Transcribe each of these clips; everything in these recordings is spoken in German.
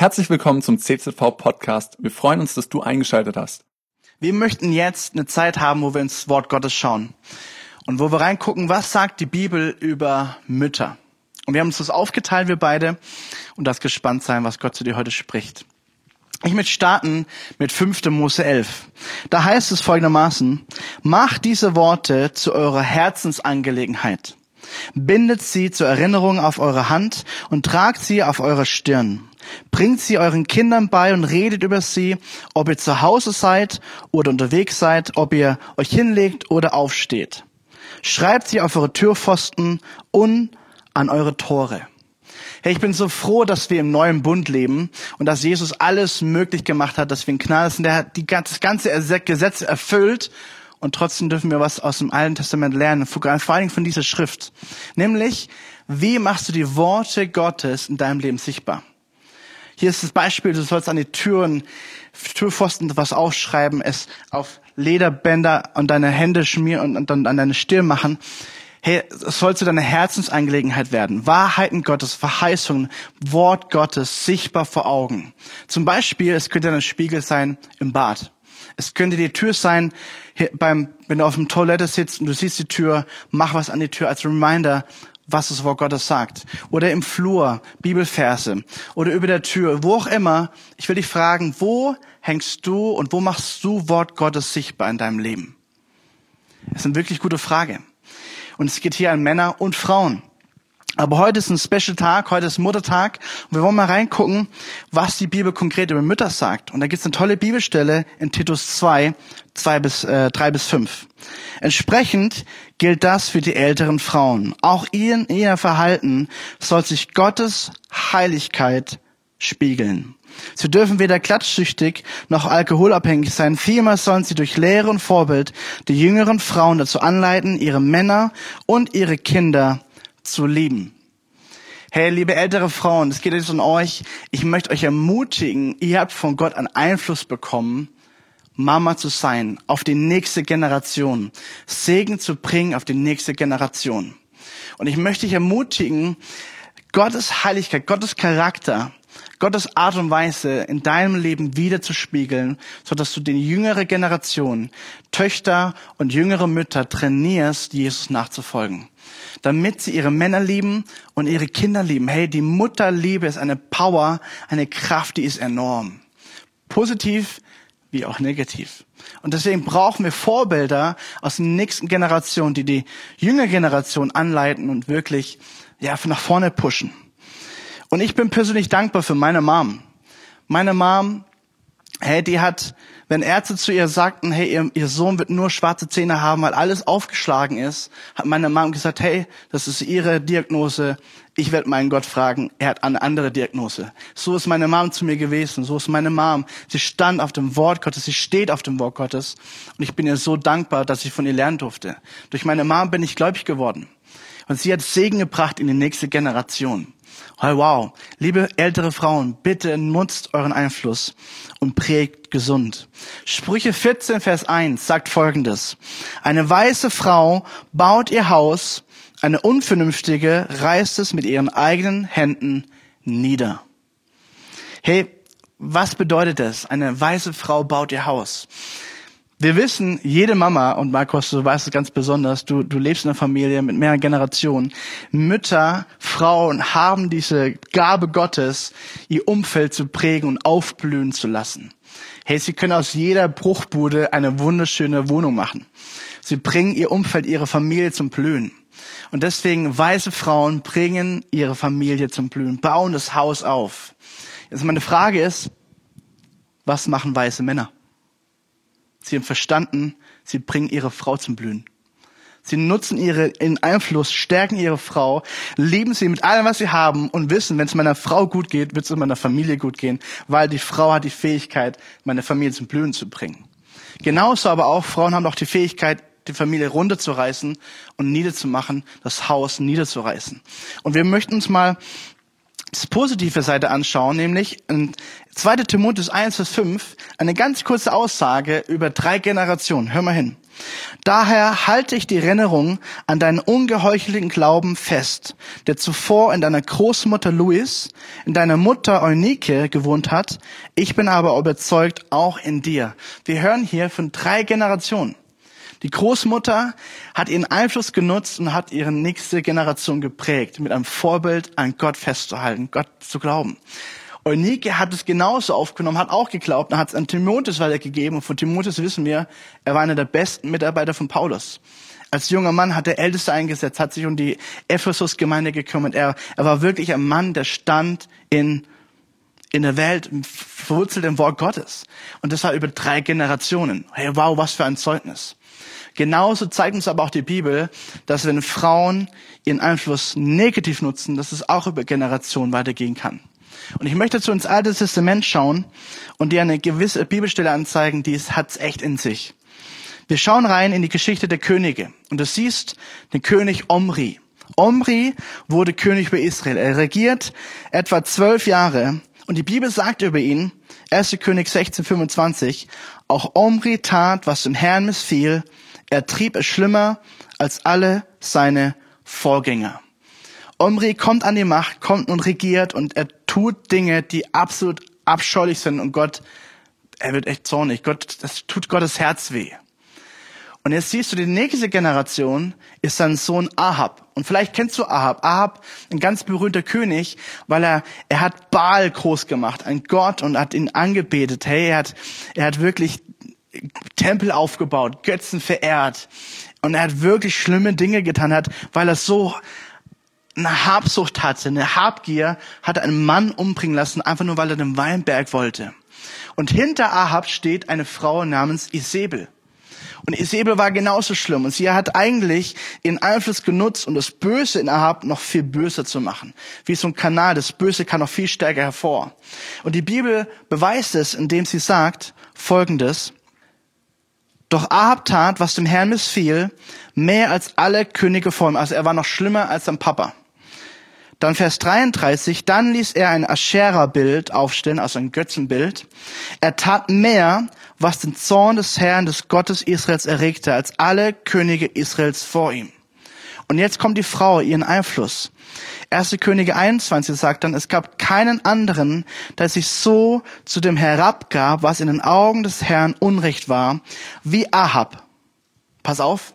Herzlich willkommen zum CZV Podcast. Wir freuen uns, dass du eingeschaltet hast. Wir möchten jetzt eine Zeit haben, wo wir ins Wort Gottes schauen und wo wir reingucken, was sagt die Bibel über Mütter. Und wir haben uns das aufgeteilt, wir beide, und das gespannt sein, was Gott zu dir heute spricht. Ich möchte starten mit 5. Mose 11. Da heißt es folgendermaßen, macht diese Worte zu eurer Herzensangelegenheit. Bindet sie zur Erinnerung auf eure Hand und tragt sie auf eure Stirn. Bringt sie euren Kindern bei und redet über sie, ob ihr zu Hause seid oder unterwegs seid, ob ihr euch hinlegt oder aufsteht. Schreibt sie auf eure Türpfosten und an eure Tore. Hey, ich bin so froh, dass wir im neuen Bund leben und dass Jesus alles möglich gemacht hat, dass wir ein Gnade sind. Der hat die, das ganze Gesetz erfüllt und trotzdem dürfen wir was aus dem Alten Testament lernen, vor allem von dieser Schrift. Nämlich, wie machst du die Worte Gottes in deinem Leben sichtbar? Hier ist das Beispiel, du sollst an die Türen, Türpfosten was aufschreiben, es auf Lederbänder und deine Hände schmieren und dann an deine Stirn machen. Hey, es soll zu deiner Herzensangelegenheit werden. Wahrheiten Gottes, Verheißungen, Wort Gottes sichtbar vor Augen. Zum Beispiel, es könnte ein Spiegel sein im Bad. Es könnte die Tür sein, beim, wenn du auf dem Toilette sitzt und du siehst die Tür, mach was an die Tür als Reminder, was das Wort Gottes sagt. Oder im Flur, Bibelverse. Oder über der Tür, wo auch immer. Ich will dich fragen, wo hängst du und wo machst du Wort Gottes sichtbar in deinem Leben? Das ist eine wirklich gute Frage. Und es geht hier an Männer und Frauen. Aber heute ist ein Special Tag, heute ist Muttertag und wir wollen mal reingucken, was die Bibel konkret über Mütter sagt. Und da gibt es eine tolle Bibelstelle in Titus 2, 2 bis, äh, 3 bis 5. Entsprechend gilt das für die älteren Frauen. Auch ihr, ihr Verhalten soll sich Gottes Heiligkeit spiegeln. Sie dürfen weder klatschsüchtig noch alkoholabhängig sein. Vielmehr sollen sie durch Lehre und Vorbild die jüngeren Frauen dazu anleiten, ihre Männer und ihre Kinder zu lieben. Hey, liebe ältere Frauen, es geht jetzt um euch. Ich möchte euch ermutigen, ihr habt von Gott einen Einfluss bekommen, Mama zu sein, auf die nächste Generation, Segen zu bringen auf die nächste Generation. Und ich möchte dich ermutigen, Gottes Heiligkeit, Gottes Charakter, Gottes Art und Weise in deinem Leben wiederzuspiegeln, so dass du die jüngere Generation, Töchter und jüngere Mütter trainierst, Jesus nachzufolgen damit sie ihre Männer lieben und ihre Kinder lieben. Hey, die Mutterliebe ist eine Power, eine Kraft, die ist enorm. Positiv wie auch negativ. Und deswegen brauchen wir Vorbilder aus der nächsten Generation, die die jüngere Generation anleiten und wirklich ja, nach vorne pushen. Und ich bin persönlich dankbar für meine Mom. Meine Mom, hey, die hat wenn Ärzte zu ihr sagten, hey, ihr, ihr, Sohn wird nur schwarze Zähne haben, weil alles aufgeschlagen ist, hat meine Mom gesagt, hey, das ist ihre Diagnose. Ich werde meinen Gott fragen, er hat eine andere Diagnose. So ist meine Mom zu mir gewesen. So ist meine Mom. Sie stand auf dem Wort Gottes. Sie steht auf dem Wort Gottes. Und ich bin ihr so dankbar, dass ich von ihr lernen durfte. Durch meine Mom bin ich gläubig geworden. Und sie hat Segen gebracht in die nächste Generation. Oh, wow. Liebe ältere Frauen, bitte nutzt euren Einfluss und prägt gesund. Sprüche 14, Vers 1 sagt folgendes. Eine weiße Frau baut ihr Haus, eine unvernünftige reißt es mit ihren eigenen Händen nieder. Hey, was bedeutet das? Eine weiße Frau baut ihr Haus. Wir wissen, jede Mama, und Markus, du weißt es ganz besonders, du, du lebst in einer Familie mit mehreren Generationen, Mütter, Frauen haben diese Gabe Gottes, ihr Umfeld zu prägen und aufblühen zu lassen. Hey, sie können aus jeder Bruchbude eine wunderschöne Wohnung machen. Sie bringen ihr Umfeld, ihre Familie zum Blühen. Und deswegen, weiße Frauen bringen ihre Familie zum Blühen, bauen das Haus auf. Jetzt meine Frage ist, was machen weiße Männer? Sie haben verstanden, sie bringen ihre Frau zum Blühen. Sie nutzen ihren Einfluss, stärken ihre Frau, lieben sie mit allem, was sie haben und wissen, wenn es meiner Frau gut geht, wird es meiner Familie gut gehen, weil die Frau hat die Fähigkeit, meine Familie zum Blühen zu bringen. Genauso aber auch, Frauen haben auch die Fähigkeit, die Familie runterzureißen und niederzumachen, das Haus niederzureißen. Und wir möchten uns mal das positive Seite anschauen, nämlich 2. Timotheus 1, Vers 5, eine ganz kurze Aussage über drei Generationen. Hör mal hin. Daher halte ich die Erinnerung an deinen ungeheuchelten Glauben fest, der zuvor in deiner Großmutter Louis, in deiner Mutter Eunike gewohnt hat. Ich bin aber überzeugt, auch in dir. Wir hören hier von drei Generationen. Die Großmutter hat ihren Einfluss genutzt und hat ihre nächste Generation geprägt, mit einem Vorbild an Gott festzuhalten, Gott zu glauben. Eunike hat es genauso aufgenommen, hat auch geglaubt und hat es an Timotheus weitergegeben. Und von Timotheus wissen wir, er war einer der besten Mitarbeiter von Paulus. Als junger Mann hat er Älteste eingesetzt, hat sich um die Ephesus-Gemeinde gekümmert. Er, er war wirklich ein Mann, der stand in, in der Welt, verwurzelt im Wort Gottes. Und das war über drei Generationen. Hey, wow, was für ein Zeugnis. Genauso zeigt uns aber auch die Bibel, dass wenn Frauen ihren Einfluss negativ nutzen, dass es auch über Generationen weitergehen kann. Und ich möchte zu ins Alte Testament schauen und dir eine gewisse Bibelstelle anzeigen, die es hat echt in sich. Wir schauen rein in die Geschichte der Könige und du siehst den König Omri. Omri wurde König über Israel. Er regiert etwa zwölf Jahre und die Bibel sagt über ihn, 1. König 1625, auch Omri tat, was dem Herrn missfiel er trieb es schlimmer als alle seine Vorgänger. Omri kommt an die Macht, kommt und regiert und er tut Dinge, die absolut abscheulich sind und Gott, er wird echt zornig. Gott, das tut Gottes Herz weh. Und jetzt siehst du, die nächste Generation ist sein Sohn Ahab. Und vielleicht kennst du Ahab. Ahab, ein ganz berühmter König, weil er, er hat Baal groß gemacht, ein Gott, und hat ihn angebetet. Hey, er hat, er hat wirklich Tempel aufgebaut, Götzen verehrt. Und er hat wirklich schlimme Dinge getan hat, weil er so eine Habsucht hatte, eine Habgier, hat einen Mann umbringen lassen, einfach nur weil er den Weinberg wollte. Und hinter Ahab steht eine Frau namens Isabel. Und Isabel war genauso schlimm. Und sie hat eigentlich ihren Einfluss genutzt, um das Böse in Ahab noch viel böser zu machen. Wie so ein Kanal, das Böse kann noch viel stärker hervor. Und die Bibel beweist es, indem sie sagt Folgendes. Doch Ahab tat, was dem Herrn missfiel, mehr als alle Könige vor ihm. Also er war noch schlimmer als sein Papa. Dann Vers 33, dann ließ er ein Aschera-Bild aufstellen, also ein Götzenbild. Er tat mehr, was den Zorn des Herrn, des Gottes Israels erregte, als alle Könige Israels vor ihm. Und jetzt kommt die Frau, ihren Einfluss. 1. Könige 21 sagt dann, es gab keinen anderen, der sich so zu dem herabgab, was in den Augen des Herrn Unrecht war, wie Ahab. Pass auf,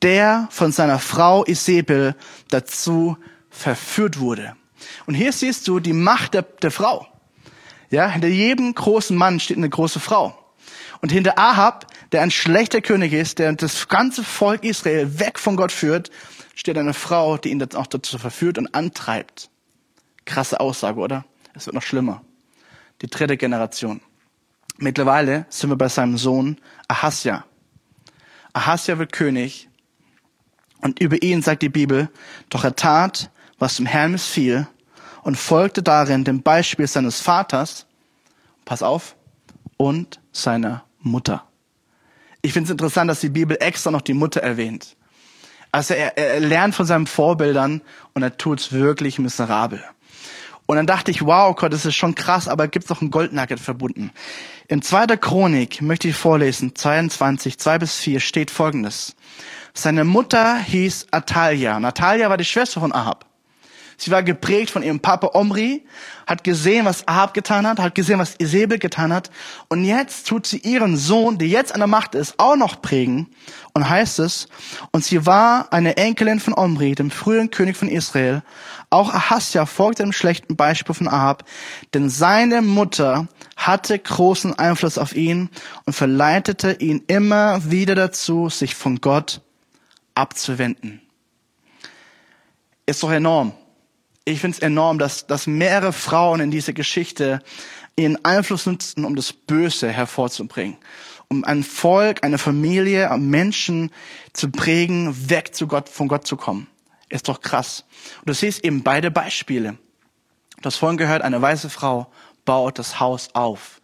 der von seiner Frau Isabel dazu verführt wurde. Und hier siehst du die Macht der, der Frau. Ja, hinter jedem großen Mann steht eine große Frau. Und hinter Ahab, der ein schlechter König ist, der das ganze Volk Israel weg von Gott führt, steht eine Frau, die ihn dann auch dazu verführt und antreibt. Krasse Aussage, oder? Es wird noch schlimmer. Die dritte Generation. Mittlerweile sind wir bei seinem Sohn Ahasja. Ahasja wird König und über ihn sagt die Bibel, doch er tat, was dem Herrn missfiel und folgte darin dem Beispiel seines Vaters, pass auf, und seiner Mutter. Ich finde es interessant, dass die Bibel extra noch die Mutter erwähnt. Also er, er lernt von seinen Vorbildern und er tut's wirklich miserabel. Und dann dachte ich, wow, Gott, das ist schon krass, aber gibt's noch ein Goldnugget verbunden. In zweiter Chronik möchte ich vorlesen, 22, 2 bis 4 steht folgendes. Seine Mutter hieß Atalia. Und Atalia war die Schwester von Ahab. Sie war geprägt von ihrem Papa Omri, hat gesehen, was Ahab getan hat, hat gesehen, was Isabel getan hat. Und jetzt tut sie ihren Sohn, der jetzt an der Macht ist, auch noch prägen. Und heißt es, und sie war eine Enkelin von Omri, dem früheren König von Israel. Auch Ahasja folgte dem schlechten Beispiel von Ahab, denn seine Mutter hatte großen Einfluss auf ihn und verleitete ihn immer wieder dazu, sich von Gott abzuwenden. Ist doch enorm ich finde es enorm, dass, dass mehrere Frauen in dieser Geschichte ihren Einfluss nutzen, um das Böse hervorzubringen. Um ein Volk, eine Familie, Menschen zu prägen, weg zu Gott, von Gott zu kommen. Ist doch krass. Und du siehst eben beide Beispiele. Du hast vorhin gehört, eine weiße Frau baut das Haus auf.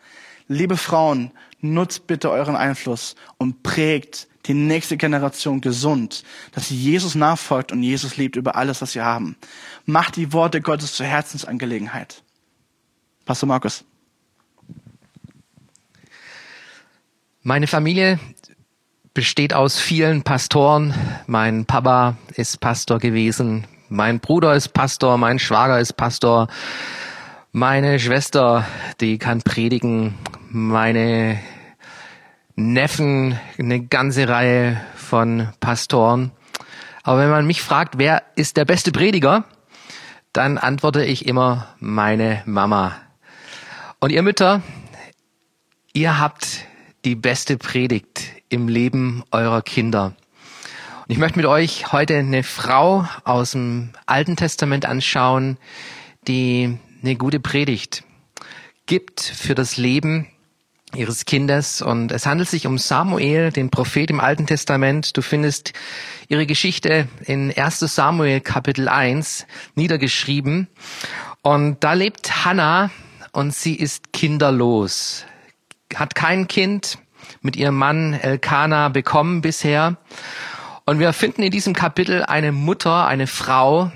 Liebe Frauen, nutzt bitte euren Einfluss und prägt die nächste Generation gesund, dass sie Jesus nachfolgt und Jesus liebt über alles, was sie haben. Macht die Worte Gottes zur Herzensangelegenheit. Pastor Markus. Meine Familie besteht aus vielen Pastoren. Mein Papa ist Pastor gewesen. Mein Bruder ist Pastor. Mein Schwager ist Pastor. Meine Schwester, die kann predigen. Meine Neffen, eine ganze Reihe von Pastoren. Aber wenn man mich fragt, wer ist der beste Prediger, dann antworte ich immer meine Mama. Und ihr Mütter, ihr habt die beste Predigt im Leben eurer Kinder. Und ich möchte mit euch heute eine Frau aus dem Alten Testament anschauen, die eine gute Predigt gibt für das Leben ihres Kindes. Und es handelt sich um Samuel, den Prophet im Alten Testament. Du findest ihre Geschichte in 1 Samuel Kapitel 1 niedergeschrieben. Und da lebt Hannah und sie ist kinderlos, hat kein Kind mit ihrem Mann Elkanah bekommen bisher. Und wir finden in diesem Kapitel eine Mutter, eine Frau,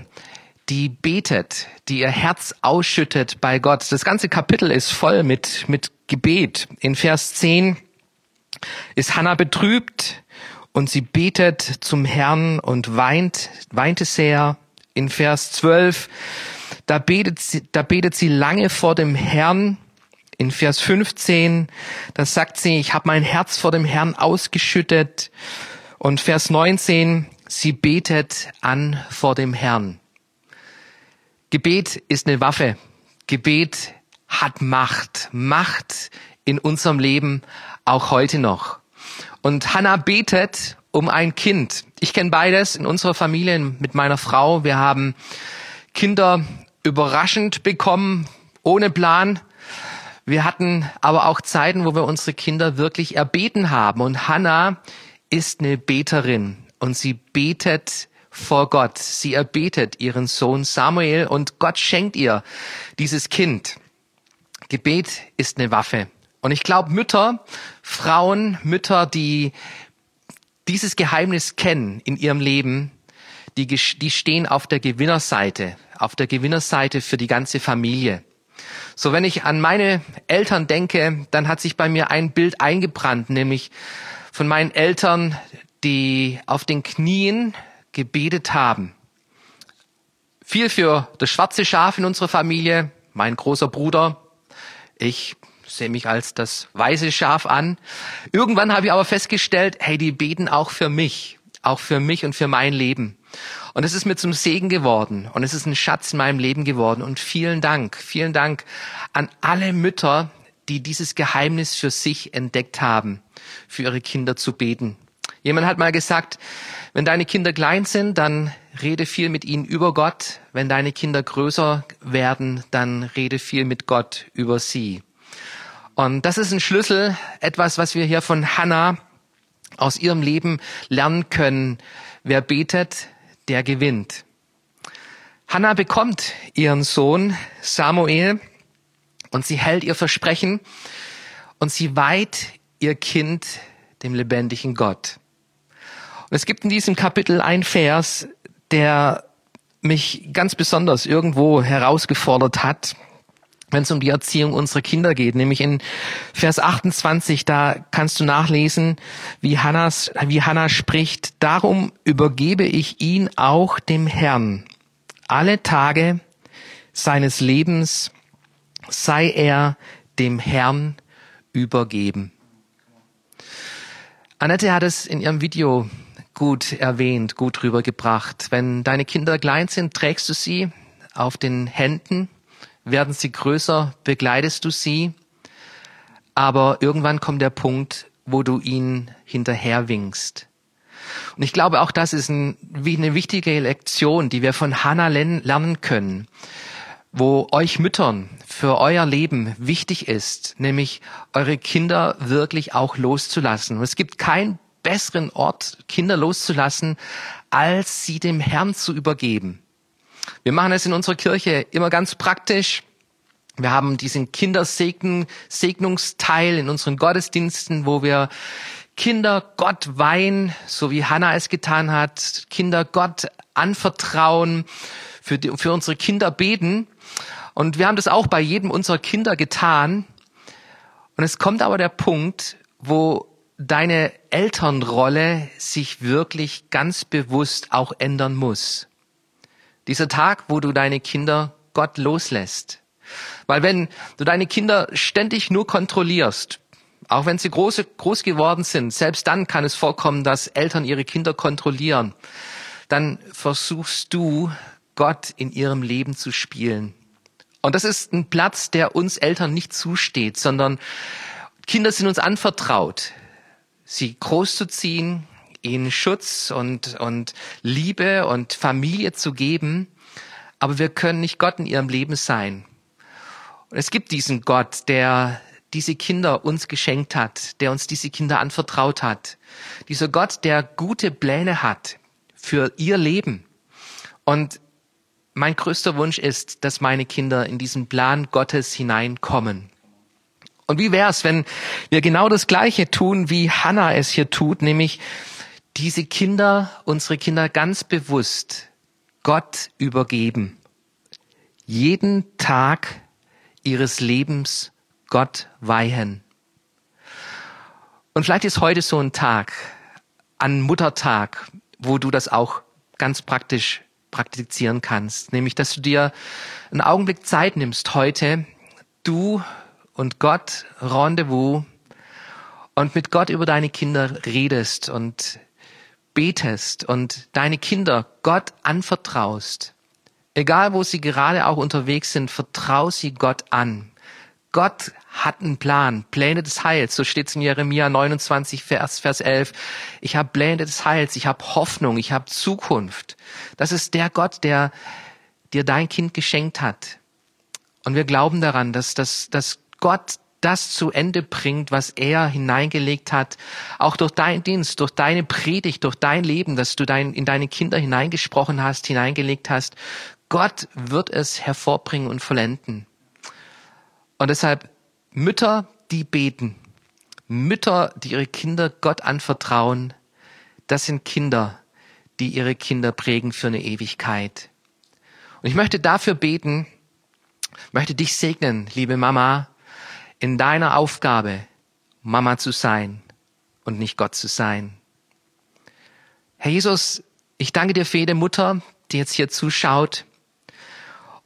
die betet, die ihr Herz ausschüttet bei Gott. Das ganze Kapitel ist voll mit, mit Gebet. In Vers 10 ist Hannah betrübt und sie betet zum Herrn und weint, weinte sehr. In Vers 12, da betet sie, da betet sie lange vor dem Herrn. In Vers 15, da sagt sie, ich habe mein Herz vor dem Herrn ausgeschüttet. Und Vers 19, sie betet an vor dem Herrn. Gebet ist eine Waffe. Gebet hat Macht. Macht in unserem Leben auch heute noch. Und Hannah betet um ein Kind. Ich kenne beides in unserer Familie mit meiner Frau. Wir haben Kinder überraschend bekommen, ohne Plan. Wir hatten aber auch Zeiten, wo wir unsere Kinder wirklich erbeten haben. Und Hannah ist eine Beterin und sie betet vor Gott. Sie erbetet ihren Sohn Samuel und Gott schenkt ihr dieses Kind. Gebet ist eine Waffe. Und ich glaube, Mütter, Frauen, Mütter, die dieses Geheimnis kennen in ihrem Leben, die, die stehen auf der Gewinnerseite, auf der Gewinnerseite für die ganze Familie. So, wenn ich an meine Eltern denke, dann hat sich bei mir ein Bild eingebrannt, nämlich von meinen Eltern, die auf den Knien gebetet haben. Viel für das schwarze Schaf in unserer Familie, mein großer Bruder. Ich sehe mich als das weiße Schaf an. Irgendwann habe ich aber festgestellt, hey, die beten auch für mich, auch für mich und für mein Leben. Und es ist mir zum Segen geworden und es ist ein Schatz in meinem Leben geworden. Und vielen Dank, vielen Dank an alle Mütter, die dieses Geheimnis für sich entdeckt haben, für ihre Kinder zu beten. Jemand hat mal gesagt, wenn deine Kinder klein sind, dann rede viel mit ihnen über Gott. Wenn deine Kinder größer werden, dann rede viel mit Gott über sie. Und das ist ein Schlüssel, etwas, was wir hier von Hannah aus ihrem Leben lernen können. Wer betet, der gewinnt. Hannah bekommt ihren Sohn Samuel und sie hält ihr Versprechen und sie weiht ihr Kind dem lebendigen Gott. Und es gibt in diesem Kapitel ein Vers, der mich ganz besonders irgendwo herausgefordert hat, wenn es um die Erziehung unserer Kinder geht, nämlich in Vers 28, da kannst du nachlesen, wie, Hannas, wie Hannah spricht, darum übergebe ich ihn auch dem Herrn. Alle Tage seines Lebens sei er dem Herrn übergeben. Annette hat es in ihrem Video gut erwähnt, gut rübergebracht. Wenn deine Kinder klein sind, trägst du sie auf den Händen, werden sie größer, begleitest du sie, aber irgendwann kommt der Punkt, wo du ihnen hinterher winkst. Und ich glaube, auch das ist ein, eine wichtige Lektion, die wir von Hannah lernen können, wo euch Müttern für euer Leben wichtig ist, nämlich eure Kinder wirklich auch loszulassen. Und es gibt kein besseren Ort, Kinder loszulassen, als sie dem Herrn zu übergeben. Wir machen es in unserer Kirche immer ganz praktisch. Wir haben diesen Kindersegnungsteil in unseren Gottesdiensten, wo wir Kinder Gott weihen, so wie Hannah es getan hat, Kinder Gott anvertrauen, für, die, für unsere Kinder beten. Und wir haben das auch bei jedem unserer Kinder getan. Und es kommt aber der Punkt, wo deine Elternrolle sich wirklich ganz bewusst auch ändern muss. Dieser Tag, wo du deine Kinder Gott loslässt. Weil wenn du deine Kinder ständig nur kontrollierst, auch wenn sie groß, groß geworden sind, selbst dann kann es vorkommen, dass Eltern ihre Kinder kontrollieren, dann versuchst du, Gott in ihrem Leben zu spielen. Und das ist ein Platz, der uns Eltern nicht zusteht, sondern Kinder sind uns anvertraut, sie großzuziehen, ihnen Schutz und, und Liebe und Familie zu geben. Aber wir können nicht Gott in ihrem Leben sein. Und es gibt diesen Gott, der diese Kinder uns geschenkt hat, der uns diese Kinder anvertraut hat. Dieser Gott, der gute Pläne hat für ihr Leben. Und mein größter Wunsch ist, dass meine Kinder in diesen Plan Gottes hineinkommen. Und wie wär's, wenn wir genau das Gleiche tun, wie Hannah es hier tut, nämlich diese Kinder, unsere Kinder ganz bewusst Gott übergeben. Jeden Tag ihres Lebens Gott weihen. Und vielleicht ist heute so ein Tag, an Muttertag, wo du das auch ganz praktisch praktizieren kannst, nämlich dass du dir einen Augenblick Zeit nimmst heute, du und Gott Rendezvous und mit Gott über deine Kinder redest und betest und deine Kinder Gott anvertraust. Egal wo sie gerade auch unterwegs sind, vertrau sie Gott an. Gott hat einen Plan, Pläne des Heils. So steht es in Jeremia 29, Vers, Vers 11. Ich habe Pläne des Heils, ich habe Hoffnung, ich habe Zukunft. Das ist der Gott, der dir dein Kind geschenkt hat. Und wir glauben daran, dass, dass, dass Gott das zu Ende bringt, was er hineingelegt hat, auch durch deinen Dienst, durch deine Predigt, durch dein Leben, dass du dein, in deine Kinder hineingesprochen hast, hineingelegt hast. Gott wird es hervorbringen und vollenden. Und deshalb Mütter, die beten, Mütter, die ihre Kinder Gott anvertrauen, das sind Kinder, die ihre Kinder prägen für eine Ewigkeit. Und ich möchte dafür beten, möchte dich segnen, liebe Mama, in deiner Aufgabe, Mama zu sein und nicht Gott zu sein. Herr Jesus, ich danke dir für jede Mutter, die jetzt hier zuschaut.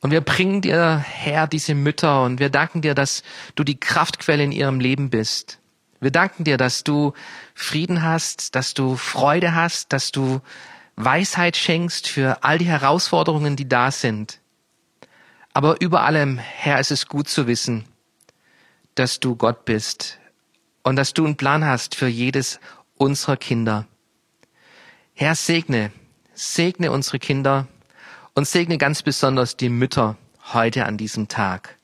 Und wir bringen dir, Herr, diese Mütter und wir danken dir, dass du die Kraftquelle in ihrem Leben bist. Wir danken dir, dass du Frieden hast, dass du Freude hast, dass du Weisheit schenkst für all die Herausforderungen, die da sind. Aber über allem, Herr, ist es gut zu wissen, dass du Gott bist und dass du einen Plan hast für jedes unserer Kinder. Herr, segne, segne unsere Kinder und segne ganz besonders die Mütter heute an diesem Tag.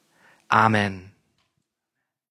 Amen.